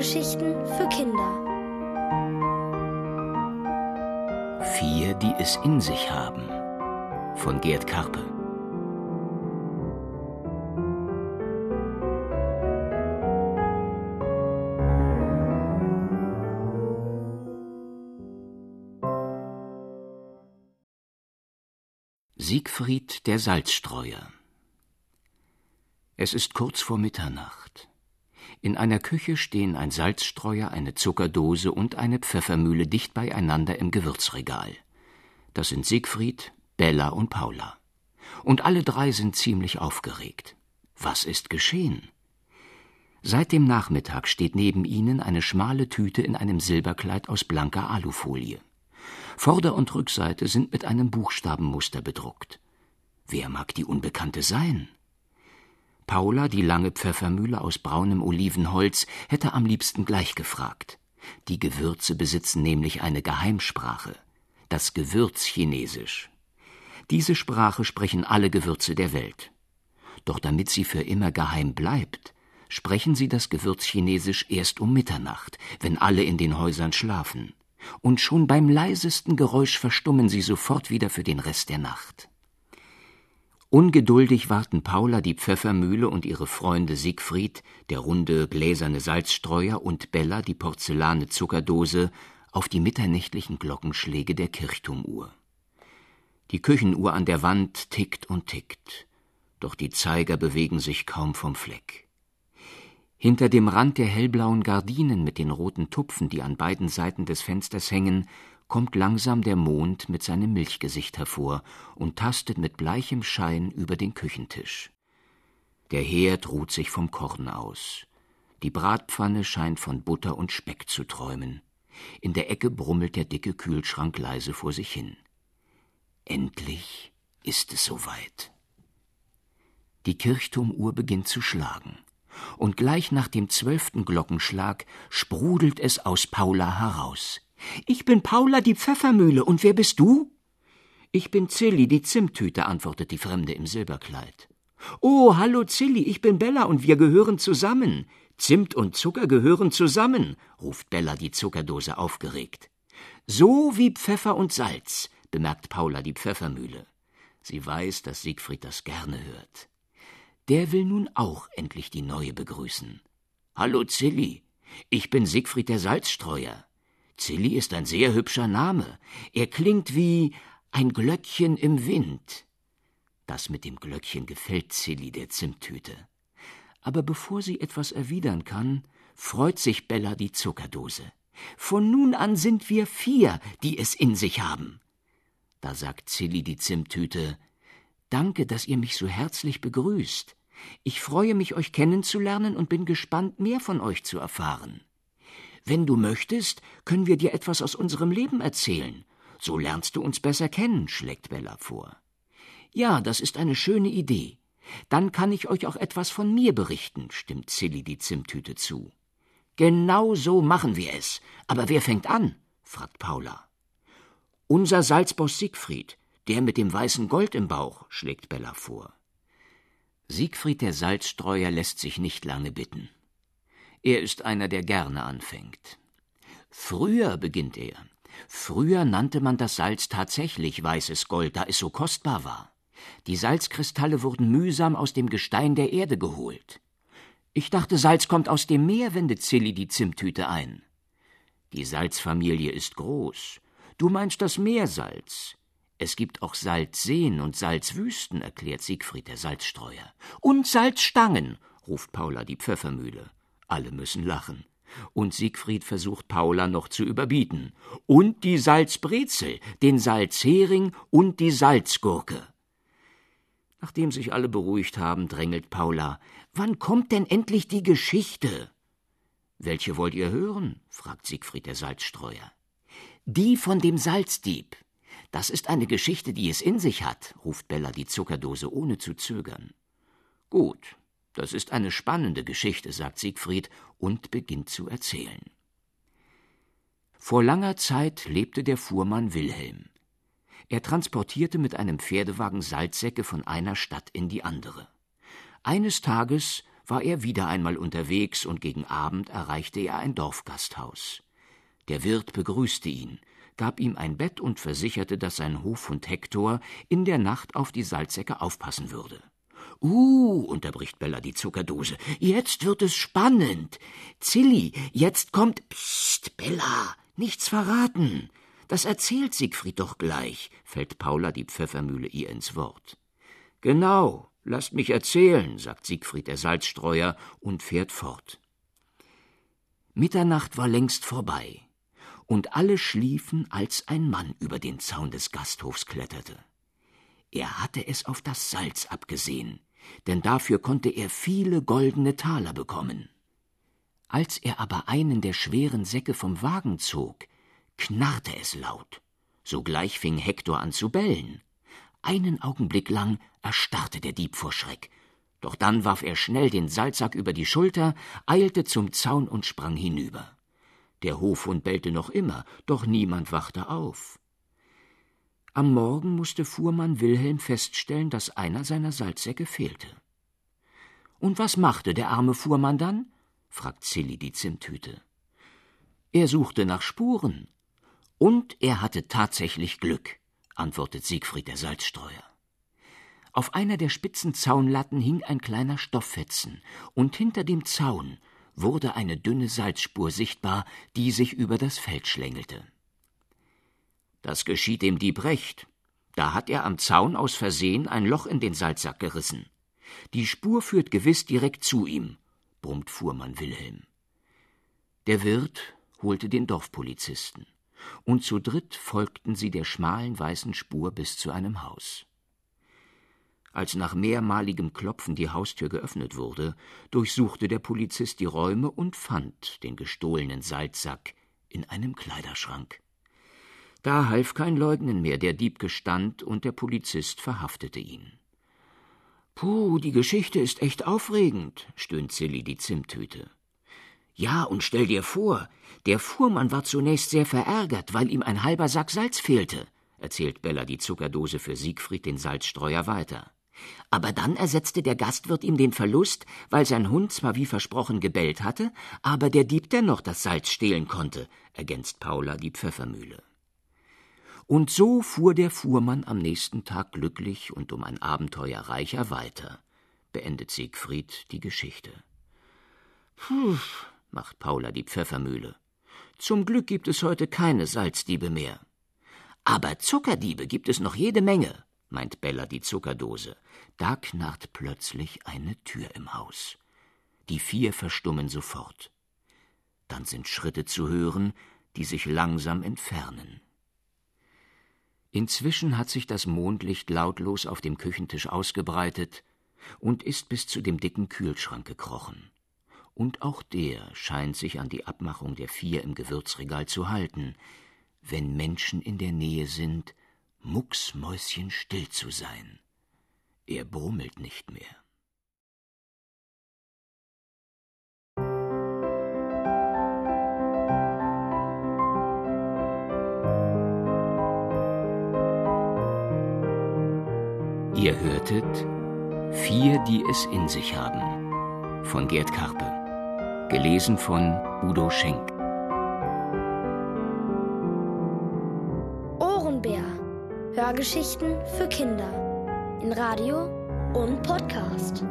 Hörgeschichten für Kinder. Vier, die es in sich haben. Von Gerd Karpe. Siegfried der Salzstreuer Es ist kurz vor Mitternacht. In einer Küche stehen ein Salzstreuer, eine Zuckerdose und eine Pfeffermühle dicht beieinander im Gewürzregal. Das sind Siegfried, Bella und Paula. Und alle drei sind ziemlich aufgeregt. Was ist geschehen? Seit dem Nachmittag steht neben ihnen eine schmale Tüte in einem Silberkleid aus blanker Alufolie. Vorder- und Rückseite sind mit einem Buchstabenmuster bedruckt. Wer mag die Unbekannte sein? Paula, die lange Pfeffermühle aus braunem Olivenholz, hätte am liebsten gleich gefragt. Die Gewürze besitzen nämlich eine Geheimsprache, das Gewürzchinesisch. Diese Sprache sprechen alle Gewürze der Welt. Doch damit sie für immer geheim bleibt, sprechen sie das Gewürzchinesisch erst um Mitternacht, wenn alle in den Häusern schlafen. Und schon beim leisesten Geräusch verstummen sie sofort wieder für den Rest der Nacht. Ungeduldig warten Paula die Pfeffermühle und ihre Freunde Siegfried, der runde gläserne Salzstreuer und Bella die Porzellane Zuckerdose auf die mitternächtlichen Glockenschläge der Kirchturmuhr. Die Küchenuhr an der Wand tickt und tickt, doch die Zeiger bewegen sich kaum vom Fleck. Hinter dem Rand der hellblauen Gardinen mit den roten Tupfen, die an beiden Seiten des Fensters hängen, kommt langsam der Mond mit seinem Milchgesicht hervor und tastet mit bleichem Schein über den Küchentisch. Der Herd ruht sich vom Korn aus. Die Bratpfanne scheint von Butter und Speck zu träumen. In der Ecke brummelt der dicke Kühlschrank leise vor sich hin. Endlich ist es soweit. Die Kirchturmuhr beginnt zu schlagen, und gleich nach dem zwölften Glockenschlag sprudelt es aus Paula heraus. Ich bin Paula die Pfeffermühle, und wer bist du? Ich bin Zilli die Zimttüte, antwortet die Fremde im Silberkleid. Oh, hallo Zilli, ich bin Bella und wir gehören zusammen. Zimt und Zucker gehören zusammen, ruft Bella die Zuckerdose aufgeregt. So wie Pfeffer und Salz, bemerkt Paula die Pfeffermühle. Sie weiß, dass Siegfried das gerne hört. Der will nun auch endlich die Neue begrüßen. Hallo Zilli, ich bin Siegfried der Salzstreuer. Zilli ist ein sehr hübscher Name. Er klingt wie ein Glöckchen im Wind. Das mit dem Glöckchen gefällt Zilli der Zimttüte. Aber bevor sie etwas erwidern kann, freut sich Bella die Zuckerdose. Von nun an sind wir vier, die es in sich haben. Da sagt Zilli die Zimttüte Danke, dass ihr mich so herzlich begrüßt. Ich freue mich, euch kennenzulernen und bin gespannt, mehr von euch zu erfahren. Wenn du möchtest, können wir dir etwas aus unserem Leben erzählen. So lernst du uns besser kennen, schlägt Bella vor. Ja, das ist eine schöne Idee. Dann kann ich euch auch etwas von mir berichten, stimmt Silly die Zimttüte zu. Genau so machen wir es. Aber wer fängt an? fragt Paula. Unser Salzboss Siegfried, der mit dem weißen Gold im Bauch, schlägt Bella vor. Siegfried der Salzstreuer lässt sich nicht lange bitten. Er ist einer, der gerne anfängt. Früher, beginnt er, früher nannte man das Salz tatsächlich weißes Gold, da es so kostbar war. Die Salzkristalle wurden mühsam aus dem Gestein der Erde geholt. Ich dachte, Salz kommt aus dem Meer, wendet Zilli die Zimttüte ein. Die Salzfamilie ist groß. Du meinst das Meersalz. Es gibt auch Salzseen und Salzwüsten, erklärt Siegfried der Salzstreuer. Und Salzstangen, ruft Paula die Pfeffermühle. Alle müssen lachen. Und Siegfried versucht Paula noch zu überbieten. Und die Salzbrezel, den Salzhering und die Salzgurke. Nachdem sich alle beruhigt haben, drängelt Paula. Wann kommt denn endlich die Geschichte? Welche wollt ihr hören? fragt Siegfried der Salzstreuer. Die von dem Salzdieb. Das ist eine Geschichte, die es in sich hat, ruft Bella die Zuckerdose ohne zu zögern. Gut, das ist eine spannende Geschichte, sagt Siegfried und beginnt zu erzählen. Vor langer Zeit lebte der Fuhrmann Wilhelm. Er transportierte mit einem Pferdewagen Salzsäcke von einer Stadt in die andere. Eines Tages war er wieder einmal unterwegs und gegen Abend erreichte er ein Dorfgasthaus. Der Wirt begrüßte ihn, gab ihm ein Bett und versicherte, dass sein Hofhund Hektor in der Nacht auf die Salzsäcke aufpassen würde. Uh, unterbricht Bella die Zuckerdose. Jetzt wird es spannend. Zilli, jetzt kommt. Psst, Bella, nichts verraten. Das erzählt Siegfried doch gleich, fällt Paula die Pfeffermühle ihr ins Wort. Genau, lasst mich erzählen, sagt Siegfried der Salzstreuer und fährt fort. Mitternacht war längst vorbei, und alle schliefen, als ein Mann über den Zaun des Gasthofs kletterte. Er hatte es auf das Salz abgesehen, denn dafür konnte er viele goldene Taler bekommen. Als er aber einen der schweren Säcke vom Wagen zog, knarrte es laut. Sogleich fing Hektor an zu bellen. Einen Augenblick lang erstarrte der Dieb vor Schreck. Doch dann warf er schnell den Salzsack über die Schulter, eilte zum Zaun und sprang hinüber. Der Hofhund bellte noch immer, doch niemand wachte auf. Am Morgen musste Fuhrmann Wilhelm feststellen, dass einer seiner Salzsäcke fehlte. Und was machte der arme Fuhrmann dann? fragt Zilli die Zimthüte. Er suchte nach Spuren. Und er hatte tatsächlich Glück, antwortet Siegfried der Salzstreuer. Auf einer der spitzen Zaunlatten hing ein kleiner Stofffetzen, und hinter dem Zaun wurde eine dünne Salzspur sichtbar, die sich über das Feld schlängelte. Das geschieht dem Dieb recht. Da hat er am Zaun aus Versehen ein Loch in den Salzsack gerissen. Die Spur führt gewiss direkt zu ihm, brummt Fuhrmann Wilhelm. Der Wirt holte den Dorfpolizisten, und zu dritt folgten sie der schmalen weißen Spur bis zu einem Haus. Als nach mehrmaligem Klopfen die Haustür geöffnet wurde, durchsuchte der Polizist die Räume und fand den gestohlenen Salzsack in einem Kleiderschrank. Da half kein Leugnen mehr, der Dieb gestand und der Polizist verhaftete ihn. Puh, die Geschichte ist echt aufregend, stöhnt Silly die Zimttüte. Ja, und stell dir vor, der Fuhrmann war zunächst sehr verärgert, weil ihm ein halber Sack Salz fehlte, erzählt Bella die Zuckerdose für Siegfried den Salzstreuer weiter. Aber dann ersetzte der Gastwirt ihm den Verlust, weil sein Hund zwar wie versprochen gebellt hatte, aber der Dieb dennoch das Salz stehlen konnte, ergänzt Paula die Pfeffermühle. Und so fuhr der Fuhrmann am nächsten Tag glücklich und um ein Abenteuer reicher weiter, beendet Siegfried die Geschichte. Puh, macht Paula die Pfeffermühle. Zum Glück gibt es heute keine Salzdiebe mehr. Aber Zuckerdiebe gibt es noch jede Menge, meint Bella die Zuckerdose. Da knarrt plötzlich eine Tür im Haus. Die vier verstummen sofort. Dann sind Schritte zu hören, die sich langsam entfernen. Inzwischen hat sich das Mondlicht lautlos auf dem Küchentisch ausgebreitet und ist bis zu dem dicken Kühlschrank gekrochen. Und auch der scheint sich an die Abmachung der vier im Gewürzregal zu halten, wenn Menschen in der Nähe sind, mucksmäuschenstill zu sein. Er brummelt nicht mehr. Ihr hörtet Vier, die es in sich haben von Gerd Karpe. Gelesen von Udo Schenk. Ohrenbär. Hörgeschichten für Kinder. In Radio und Podcast.